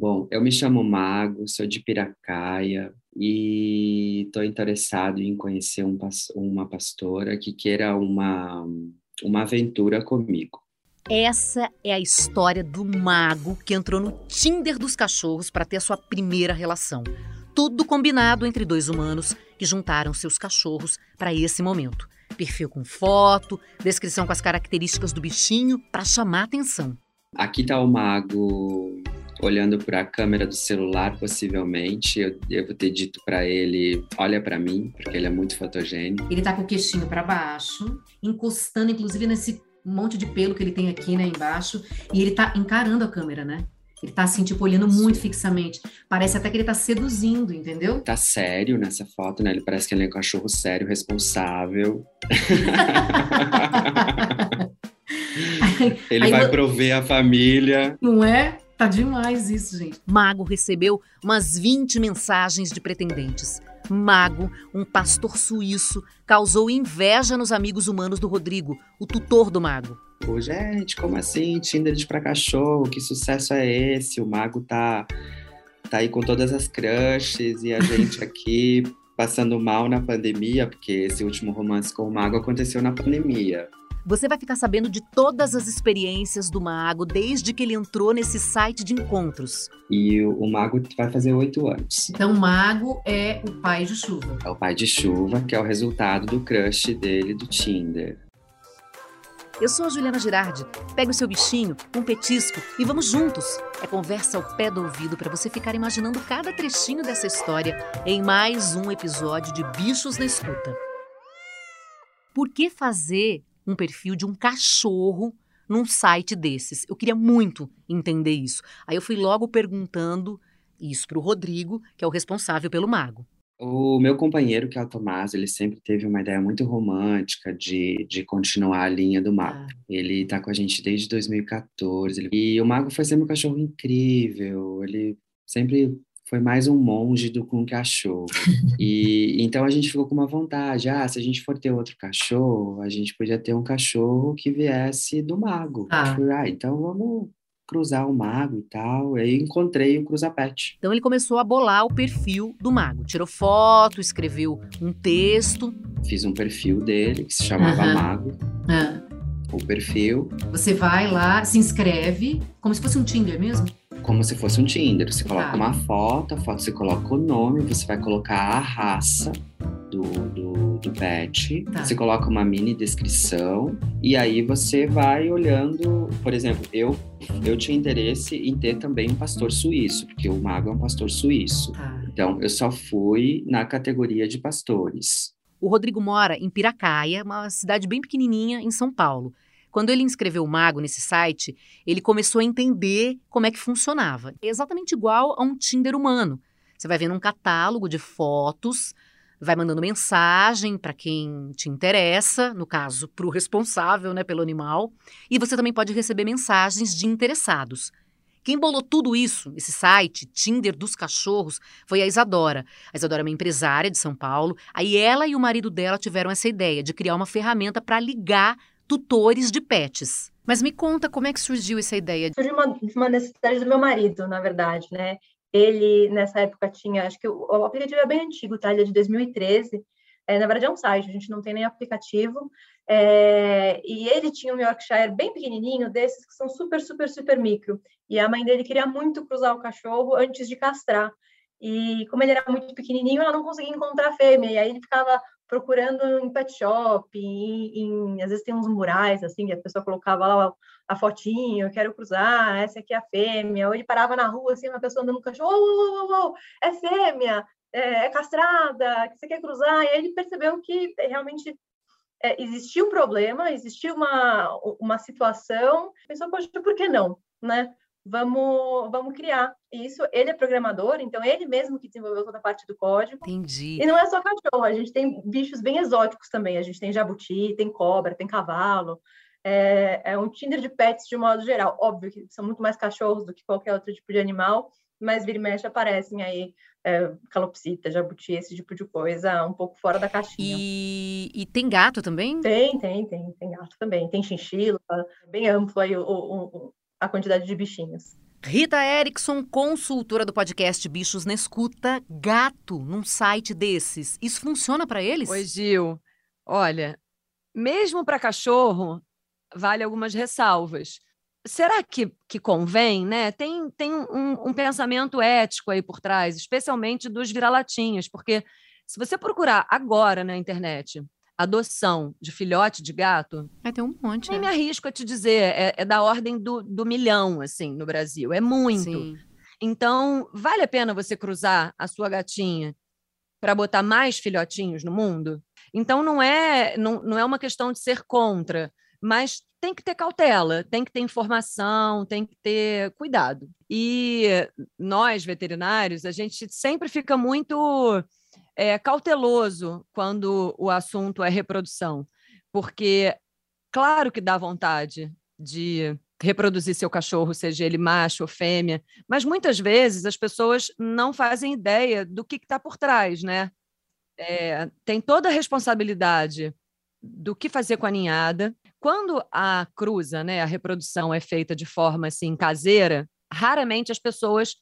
Bom, eu me chamo Mago, sou de Piracaia e estou interessado em conhecer um, uma pastora que queira uma, uma aventura comigo. Essa é a história do mago que entrou no Tinder dos cachorros para ter sua primeira relação. Tudo combinado entre dois humanos que juntaram seus cachorros para esse momento. Perfil com foto, descrição com as características do bichinho para chamar atenção. Aqui está o mago olhando para a câmera do celular, possivelmente. Eu devo ter dito para ele: olha para mim, porque ele é muito fotogênico. Ele está com o queixinho para baixo, encostando, inclusive, nesse monte de pelo que ele tem aqui, né, embaixo, e ele tá encarando a câmera, né? Ele tá assim, tipo, olhando muito fixamente. Parece até que ele tá seduzindo, entendeu? Tá sério nessa foto, né? Ele parece que ele é um cachorro sério, responsável. ele Aí, vai eu... prover a família. Não é? Tá demais isso, gente. Mago recebeu umas 20 mensagens de pretendentes. Mago, um pastor suíço, causou inveja nos amigos humanos do Rodrigo, o tutor do mago. Pô, gente, como assim? Tinder de pra cachorro, que sucesso é esse? O mago tá, tá aí com todas as crushes e a gente aqui passando mal na pandemia, porque esse último romance com o mago aconteceu na pandemia. Você vai ficar sabendo de todas as experiências do Mago desde que ele entrou nesse site de encontros. E o, o Mago vai fazer oito anos. Então, o Mago é o pai de chuva. É o pai de chuva, que é o resultado do crush dele do Tinder. Eu sou a Juliana Girardi. Pega o seu bichinho, um petisco e vamos juntos. É conversa ao pé do ouvido para você ficar imaginando cada trechinho dessa história em mais um episódio de Bichos na Escuta. Por que fazer um perfil de um cachorro num site desses. Eu queria muito entender isso. Aí eu fui logo perguntando isso para o Rodrigo, que é o responsável pelo Mago. O meu companheiro, que é o Tomás, ele sempre teve uma ideia muito romântica de, de continuar a linha do Mago. Ah. Ele está com a gente desde 2014. E o Mago foi sempre um cachorro incrível. Ele sempre foi mais um monge do que um cachorro. E então a gente ficou com uma vontade, ah, se a gente for ter outro cachorro, a gente podia ter um cachorro que viesse do mago. Ah, ah então vamos cruzar o mago e tal. Aí encontrei o Cruzapet. Então ele começou a bolar o perfil do mago. Tirou foto, escreveu um texto. Fiz um perfil dele que se chamava uhum. Mago. Uhum. O perfil. Você vai lá, se inscreve, como se fosse um Tinder mesmo? Como se fosse um Tinder. Você coloca tá. uma foto, a foto você coloca o nome, você vai colocar a raça do, do, do pet, tá. você coloca uma mini descrição e aí você vai olhando, por exemplo, eu eu tinha interesse em ter também um pastor suíço, porque o Mago é um pastor suíço. Tá. Então eu só fui na categoria de pastores. O Rodrigo mora em Piracaia, uma cidade bem pequenininha em São Paulo. Quando ele inscreveu o Mago nesse site, ele começou a entender como é que funcionava. Exatamente igual a um Tinder humano. Você vai vendo um catálogo de fotos, vai mandando mensagem para quem te interessa, no caso, para o responsável né, pelo animal, e você também pode receber mensagens de interessados. Quem bolou tudo isso, esse site, Tinder dos cachorros, foi a Isadora. A Isadora é uma empresária de São Paulo. Aí ela e o marido dela tiveram essa ideia de criar uma ferramenta para ligar tutores de pets. Mas me conta como é que surgiu essa ideia? Surgiu uma, uma necessidade do meu marido, na verdade, né? Ele, nessa época, tinha... Acho que o, o aplicativo é bem antigo, tá? Ele é de 2013. É, na verdade, é um site, a gente não tem nem aplicativo. É, e ele tinha um Yorkshire bem pequenininho, desses que são super, super, super micro. E a mãe dele queria muito cruzar o cachorro antes de castrar. E como ele era muito pequenininho, ela não conseguia encontrar fêmea. E aí ele ficava procurando em pet shop, em, em, às vezes tem uns murais, assim, que a pessoa colocava lá a fotinho, eu quero cruzar, essa aqui é a fêmea, ou ele parava na rua, assim, uma pessoa andando no cachorro, oh, oh, oh, é fêmea, é, é castrada, você quer cruzar, e aí ele percebeu que realmente é, existia um problema, existia uma, uma situação, pensou, poxa, por que não, né? Vamos, vamos criar. isso, ele é programador, então ele mesmo que desenvolveu toda a parte do código. Entendi. E não é só cachorro, a gente tem bichos bem exóticos também. A gente tem jabuti, tem cobra, tem cavalo. É, é um Tinder de pets de modo geral. Óbvio que são muito mais cachorros do que qualquer outro tipo de animal, mas vira e mexe aparecem aí é, calopsita, jabuti, esse tipo de coisa, um pouco fora da caixinha. E, e, tem gato também? Tem, tem, tem, tem gato também. Tem chinchila, bem amplo aí o, o, a quantidade de bichinhos. Rita Erickson, consultora do podcast Bichos na Escuta, gato num site desses. Isso funciona para eles? Oi, Gil. Olha, mesmo para cachorro, vale algumas ressalvas. Será que, que convém, né? Tem, tem um, um pensamento ético aí por trás, especialmente dos vira-latinhas, porque se você procurar agora na internet adoção de filhote de gato. É, tem um monte. Nem é. me arrisco a te dizer, é, é, da ordem do, do milhão, assim, no Brasil. É muito. Sim. Então, vale a pena você cruzar a sua gatinha para botar mais filhotinhos no mundo? Então, não é, não, não é uma questão de ser contra, mas tem que ter cautela, tem que ter informação, tem que ter cuidado. E nós, veterinários, a gente sempre fica muito é, cauteloso quando o assunto é reprodução, porque claro que dá vontade de reproduzir seu cachorro, seja ele macho ou fêmea, mas muitas vezes as pessoas não fazem ideia do que está por trás, né? É, tem toda a responsabilidade do que fazer com a ninhada. Quando a cruza, né, a reprodução é feita de forma assim caseira, raramente as pessoas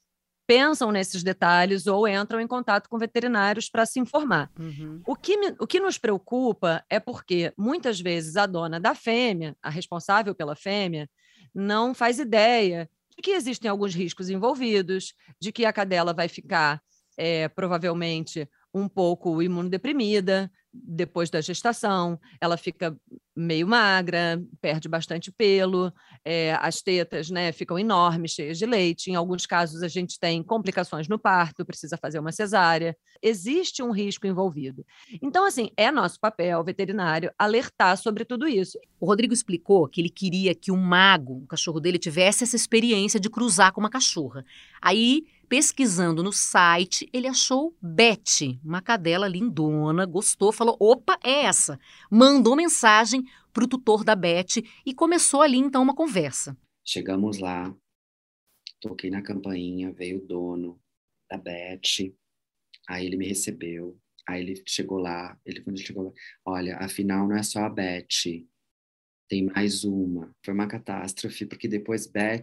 pensam nesses detalhes ou entram em contato com veterinários para se informar. Uhum. O, que me, o que nos preocupa é porque muitas vezes a dona da fêmea, a responsável pela fêmea, não faz ideia de que existem alguns riscos envolvidos, de que a cadela vai ficar é, provavelmente um pouco imunodeprimida, depois da gestação, ela fica meio magra, perde bastante pelo, é, as tetas né, ficam enormes, cheias de leite. Em alguns casos, a gente tem complicações no parto, precisa fazer uma cesárea. Existe um risco envolvido. Então, assim, é nosso papel veterinário alertar sobre tudo isso. O Rodrigo explicou que ele queria que o mago, o cachorro dele, tivesse essa experiência de cruzar com uma cachorra. Aí Pesquisando no site, ele achou Beth, uma cadela lindona, gostou, falou: opa, é essa. Mandou mensagem para o tutor da Beth e começou ali então uma conversa. Chegamos lá, toquei na campainha, veio o dono da Beth, aí ele me recebeu, aí ele chegou lá, ele quando chegou lá, olha, afinal não é só a Beth, tem mais uma. Foi uma catástrofe, porque depois Beth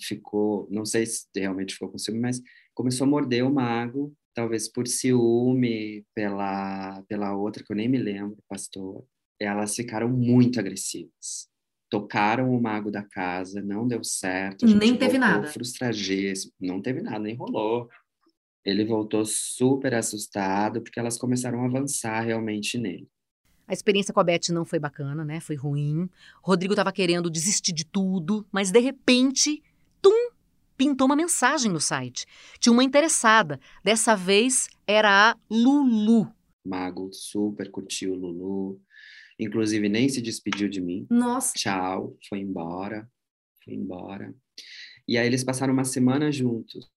ficou, não sei se realmente ficou com ciúme, mas começou a morder o mago, talvez por ciúme, pela, pela outra, que eu nem me lembro, pastor. Elas ficaram muito agressivas. Tocaram o mago da casa, não deu certo. nem teve nada. Frustradíssimo. Não teve nada, nem rolou. Ele voltou super assustado, porque elas começaram a avançar realmente nele. A experiência com a Beth não foi bacana, né? Foi ruim. Rodrigo estava querendo desistir de tudo, mas de repente, tum, pintou uma mensagem no site. Tinha uma interessada. Dessa vez era a Lulu. Mago super curtiu Lulu. Inclusive nem se despediu de mim. Nossa. Tchau, foi embora. Foi embora. E aí eles passaram uma semana juntos.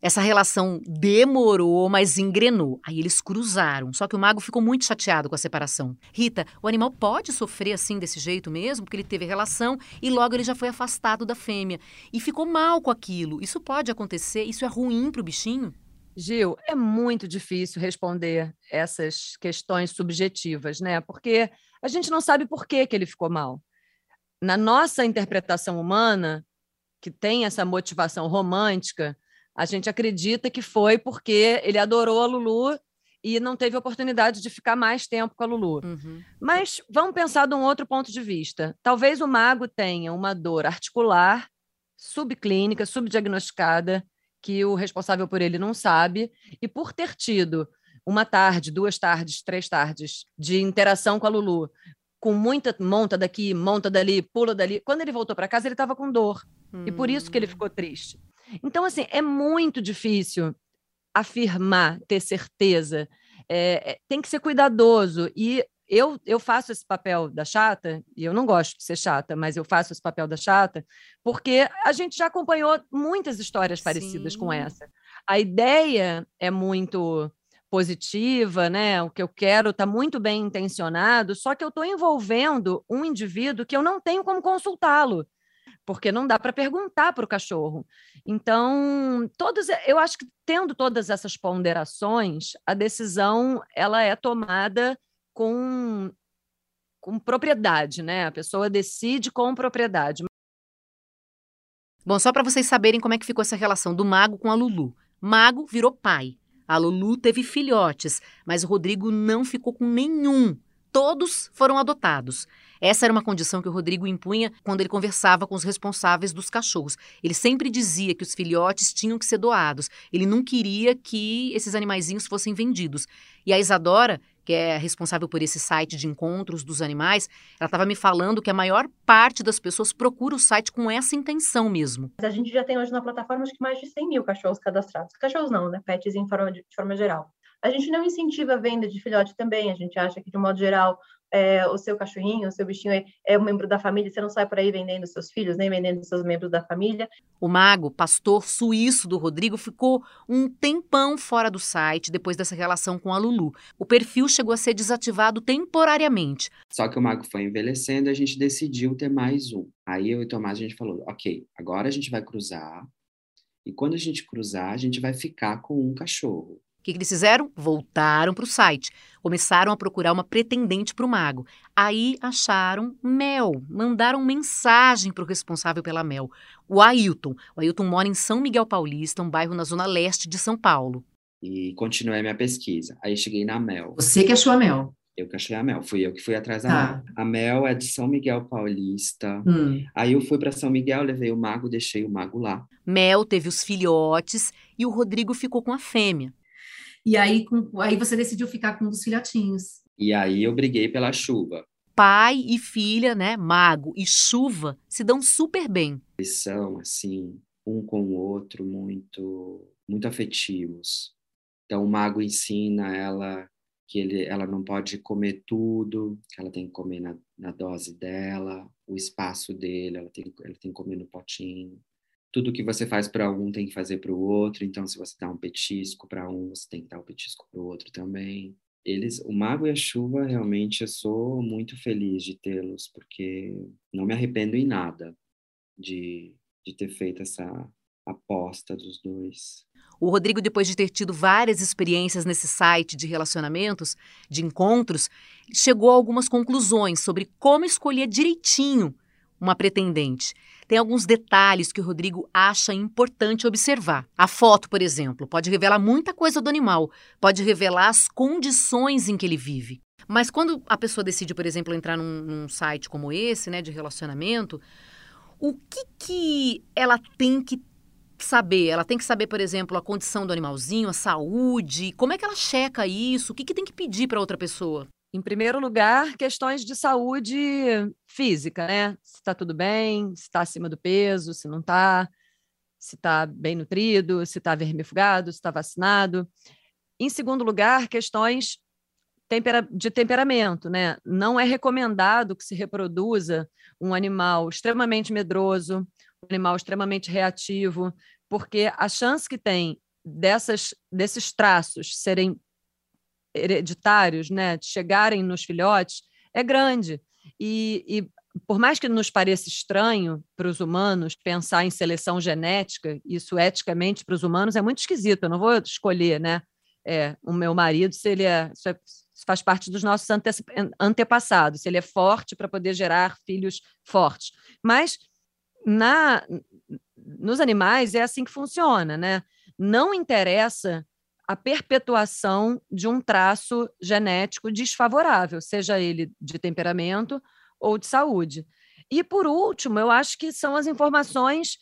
Essa relação demorou, mas engrenou. Aí eles cruzaram. Só que o mago ficou muito chateado com a separação. Rita, o animal pode sofrer assim desse jeito mesmo, porque ele teve relação e logo ele já foi afastado da fêmea e ficou mal com aquilo. Isso pode acontecer? Isso é ruim para o bichinho? Gil, é muito difícil responder essas questões subjetivas, né? Porque a gente não sabe por que, que ele ficou mal. Na nossa interpretação humana, que tem essa motivação romântica, a gente acredita que foi porque ele adorou a Lulu e não teve oportunidade de ficar mais tempo com a Lulu. Uhum. Mas vamos pensar de um outro ponto de vista. Talvez o mago tenha uma dor articular, subclínica, subdiagnosticada, que o responsável por ele não sabe, e por ter tido uma tarde, duas tardes, três tardes de interação com a Lulu, com muita monta daqui, monta dali, pula dali. Quando ele voltou para casa, ele estava com dor. Hum. E por isso que ele hum. ficou triste. Então, assim, é muito difícil afirmar, ter certeza. É, é, tem que ser cuidadoso. E eu, eu faço esse papel da chata, e eu não gosto de ser chata, mas eu faço esse papel da chata, porque a gente já acompanhou muitas histórias parecidas Sim. com essa. A ideia é muito positiva, né? O que eu quero está muito bem intencionado, só que eu estou envolvendo um indivíduo que eu não tenho como consultá-lo porque não dá para perguntar para o cachorro. Então, todos, eu acho que tendo todas essas ponderações, a decisão ela é tomada com, com propriedade, né? A pessoa decide com propriedade. Bom, só para vocês saberem como é que ficou essa relação do Mago com a Lulu. Mago virou pai. A Lulu teve filhotes, mas o Rodrigo não ficou com nenhum. Todos foram adotados. Essa era uma condição que o Rodrigo impunha quando ele conversava com os responsáveis dos cachorros. Ele sempre dizia que os filhotes tinham que ser doados. Ele não queria que esses animaizinhos fossem vendidos. E a Isadora, que é responsável por esse site de encontros dos animais, ela estava me falando que a maior parte das pessoas procura o site com essa intenção mesmo. A gente já tem hoje na plataforma acho que mais de 100 mil cachorros cadastrados. Cachorros não, né? Pets em forma de, de forma geral. A gente não incentiva a venda de filhote também. A gente acha que, de um modo geral, é, o seu cachorrinho, o seu bichinho é, é um membro da família, você não sai por aí vendendo seus filhos, nem vendendo seus membros da família. O mago, pastor suíço do Rodrigo, ficou um tempão fora do site depois dessa relação com a Lulu. O perfil chegou a ser desativado temporariamente. Só que o mago foi envelhecendo e a gente decidiu ter mais um. Aí eu e o Tomás a gente falou: ok, agora a gente vai cruzar. E quando a gente cruzar, a gente vai ficar com um cachorro. O que, que eles fizeram? Voltaram para o site. Começaram a procurar uma pretendente para o mago. Aí acharam Mel. Mandaram mensagem para o responsável pela Mel, o Ailton. O Ailton mora em São Miguel Paulista, um bairro na zona leste de São Paulo. E continuei a minha pesquisa. Aí cheguei na Mel. Você que achou a Mel? Eu que achei a Mel, fui eu que fui atrás da tá. Mel. A Mel é de São Miguel Paulista. Hum. Aí eu fui para São Miguel, levei o mago, deixei o mago lá. Mel teve os filhotes e o Rodrigo ficou com a fêmea. E aí, com, aí você decidiu ficar com um dos filhotinhos. E aí eu briguei pela chuva. Pai e filha, né, mago e chuva, se dão super bem. Eles são, assim, um com o outro, muito, muito afetivos. Então, o mago ensina ela que ele, ela não pode comer tudo, que ela tem que comer na, na dose dela, o espaço dele, ela tem, ela tem que comer no potinho tudo que você faz para um tem que fazer para o outro. Então, se você dá um petisco para um, você tem que dar um petisco para o outro também. Eles, o Mago e a Chuva, realmente eu sou muito feliz de tê-los, porque não me arrependo em nada de, de ter feito essa aposta dos dois. O Rodrigo, depois de ter tido várias experiências nesse site de relacionamentos, de encontros, chegou a algumas conclusões sobre como escolher direitinho uma pretendente. Tem alguns detalhes que o Rodrigo acha importante observar. A foto, por exemplo, pode revelar muita coisa do animal, pode revelar as condições em que ele vive. Mas quando a pessoa decide, por exemplo, entrar num, num site como esse, né, de relacionamento, o que, que ela tem que saber? Ela tem que saber, por exemplo, a condição do animalzinho, a saúde, como é que ela checa isso? O que, que tem que pedir para outra pessoa? Em primeiro lugar, questões de saúde física, né? Se está tudo bem, se está acima do peso, se não está, se está bem nutrido, se está vermifugado, se está vacinado. Em segundo lugar, questões de temperamento, né? Não é recomendado que se reproduza um animal extremamente medroso, um animal extremamente reativo, porque a chance que tem dessas, desses traços serem hereditários, né, chegarem nos filhotes, é grande. E, e por mais que nos pareça estranho para os humanos pensar em seleção genética, isso eticamente para os humanos é muito esquisito. Eu não vou escolher, né, é, o meu marido se ele é, isso, é, faz parte dos nossos ante, antepassados, se ele é forte para poder gerar filhos fortes. Mas na nos animais é assim que funciona, né? Não interessa a perpetuação de um traço genético desfavorável, seja ele de temperamento ou de saúde. E, por último, eu acho que são as informações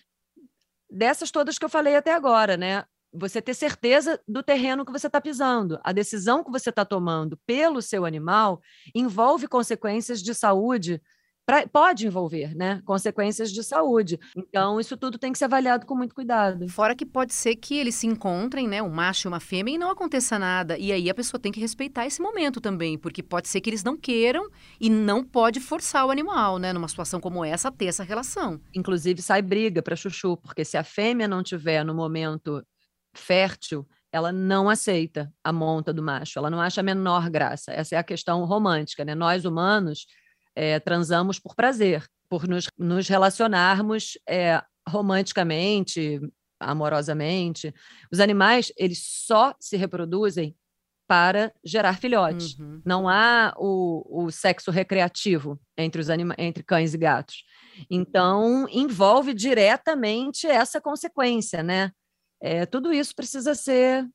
dessas todas que eu falei até agora, né? Você ter certeza do terreno que você está pisando. A decisão que você está tomando pelo seu animal envolve consequências de saúde pra, pode envolver né, consequências de saúde. Então, isso tudo tem que ser avaliado com muito cuidado. Fora que pode ser que eles se encontrem, né, um macho e uma fêmea, e não aconteça nada. E aí a pessoa tem que respeitar esse momento também, porque pode ser que eles não queiram e não pode forçar o animal, né, numa situação como essa, a ter essa relação. Inclusive, sai briga para chuchu, porque se a fêmea não tiver no momento fértil, ela não aceita a monta do macho, ela não acha a menor graça. Essa é a questão romântica, né? Nós humanos é, transamos por prazer, por nos, nos relacionarmos é, romanticamente, amorosamente. Os animais, eles só se reproduzem para gerar filhotes. Uhum. Não há o, o sexo recreativo entre, os anima entre cães e gatos. Então, envolve diretamente essa consequência, né? É, tudo isso precisa ser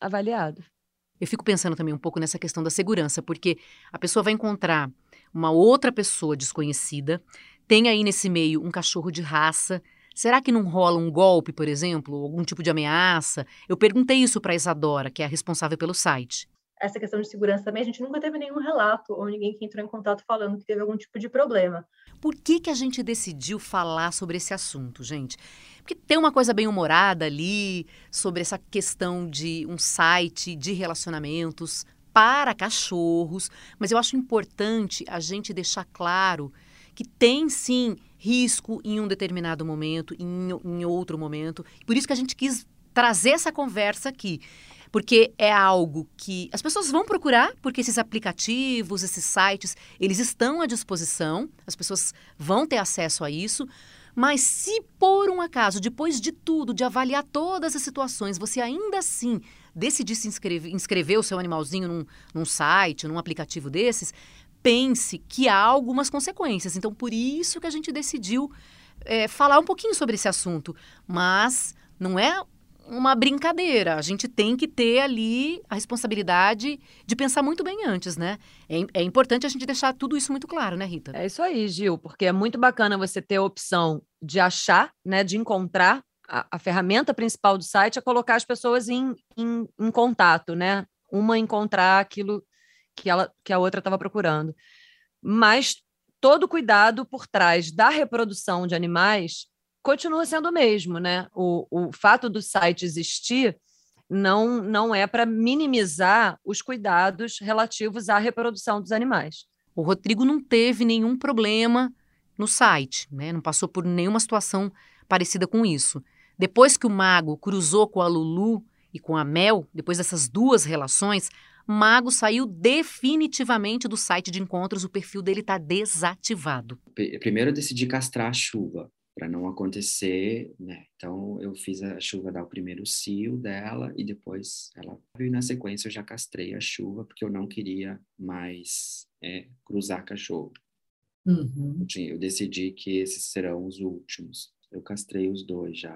avaliado. Eu fico pensando também um pouco nessa questão da segurança, porque a pessoa vai encontrar uma outra pessoa desconhecida, tem aí nesse meio um cachorro de raça. Será que não rola um golpe, por exemplo, algum tipo de ameaça? Eu perguntei isso para a Isadora, que é a responsável pelo site essa questão de segurança também, a gente nunca teve nenhum relato ou ninguém que entrou em contato falando que teve algum tipo de problema. Por que, que a gente decidiu falar sobre esse assunto, gente? Porque tem uma coisa bem humorada ali sobre essa questão de um site de relacionamentos para cachorros, mas eu acho importante a gente deixar claro que tem sim risco em um determinado momento, em, em outro momento. Por isso que a gente quis trazer essa conversa aqui porque é algo que as pessoas vão procurar, porque esses aplicativos, esses sites, eles estão à disposição, as pessoas vão ter acesso a isso. Mas se por um acaso, depois de tudo, de avaliar todas as situações, você ainda assim decidir se inscrever, inscrever o seu animalzinho num, num site, num aplicativo desses, pense que há algumas consequências. Então, por isso que a gente decidiu é, falar um pouquinho sobre esse assunto. Mas não é uma brincadeira. A gente tem que ter ali a responsabilidade de pensar muito bem antes, né? É, é, importante a gente deixar tudo isso muito claro, né, Rita? É isso aí, Gil, porque é muito bacana você ter a opção de achar, né, de encontrar. A, a ferramenta principal do site é colocar as pessoas em, em, em contato, né? Uma encontrar aquilo que, ela, que a outra estava procurando. Mas todo cuidado por trás da reprodução de animais continua sendo o mesmo, né? O, o fato do site existir não, não é para minimizar os cuidados relativos à reprodução dos animais. O Rodrigo não teve nenhum problema no site, né? não passou por nenhuma situação parecida com isso. Depois que o Mago cruzou com a Lulu e com a Mel, depois dessas duas relações, Mago saiu definitivamente do site de encontros, o perfil dele está desativado. Primeiro eu decidi castrar a chuva para não acontecer, né? Então eu fiz a chuva dar o primeiro cio dela e depois ela e na sequência eu já castrei a chuva porque eu não queria mais é, cruzar cachorro. Uhum. Eu decidi que esses serão os últimos. Eu castrei os dois já.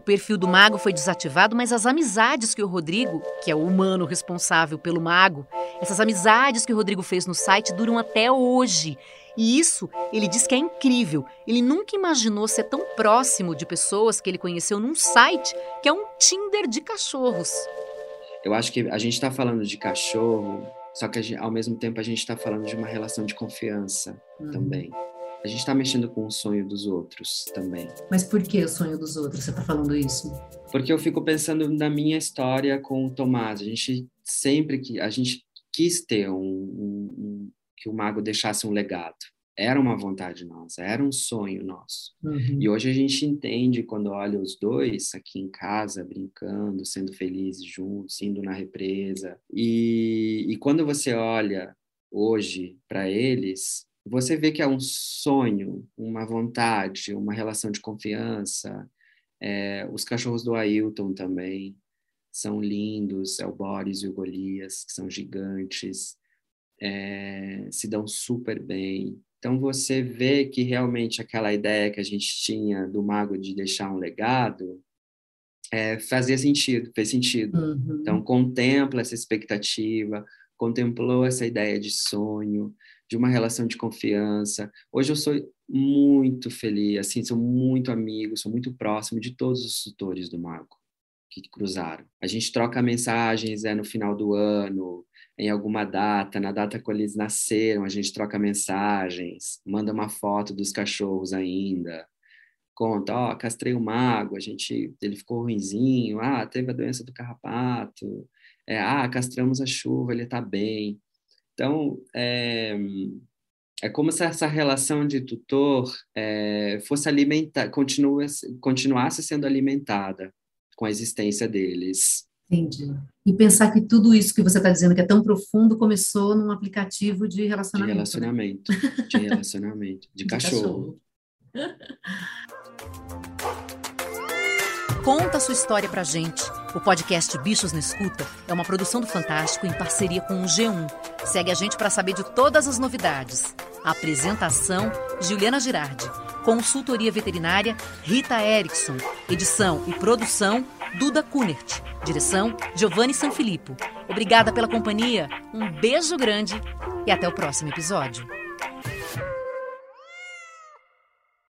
O perfil do mago foi desativado, mas as amizades que o Rodrigo, que é o humano responsável pelo mago, essas amizades que o Rodrigo fez no site duram até hoje. E isso ele diz que é incrível. Ele nunca imaginou ser tão próximo de pessoas que ele conheceu num site que é um Tinder de cachorros. Eu acho que a gente está falando de cachorro, só que gente, ao mesmo tempo a gente está falando de uma relação de confiança uhum. também. A gente está mexendo com o sonho dos outros também. Mas por que o sonho dos outros? Você está falando isso? Porque eu fico pensando na minha história com o Tomás. A gente sempre que a gente quis ter um, um, que o mago deixasse um legado. Era uma vontade nossa, era um sonho nosso. Uhum. E hoje a gente entende quando olha os dois aqui em casa, brincando, sendo felizes juntos, indo na represa. E, e quando você olha hoje para eles, você vê que é um sonho, uma vontade, uma relação de confiança. É, os cachorros do Ailton também são lindos, é o Boris e o Golias, que são gigantes é, se dão super bem. Então você vê que realmente aquela ideia que a gente tinha do mago de deixar um legado é, fazia sentido, fez sentido. Uhum. Então contempla essa expectativa, contemplou essa ideia de sonho, de uma relação de confiança. Hoje eu sou muito feliz, assim, sou muito amigo, sou muito próximo de todos os tutores do mago que cruzaram. A gente troca mensagens é no final do ano, em alguma data, na data que eles nasceram, a gente troca mensagens, manda uma foto dos cachorros ainda, conta, ó, castrei o mago, a gente, ele ficou ruinzinho, ah, teve a doença do carrapato, é, ah, castramos a chuva, ele tá bem. Então, é, é como se essa relação de tutor é, fosse alimentar, continua, continuasse sendo alimentada com a existência deles. Entendi. E pensar que tudo isso que você está dizendo que é tão profundo começou num aplicativo de relacionamento. De relacionamento. Né? De relacionamento. De, de cachorro. cachorro. Conta a sua história pra gente. O podcast Bichos na Escuta é uma produção do Fantástico em parceria com o G1. Segue a gente para saber de todas as novidades. Apresentação: Juliana Girardi. Consultoria veterinária: Rita Erickson. Edição e produção: Duda Kunert. Direção: Giovanni Sanfilippo. Obrigada pela companhia, um beijo grande e até o próximo episódio.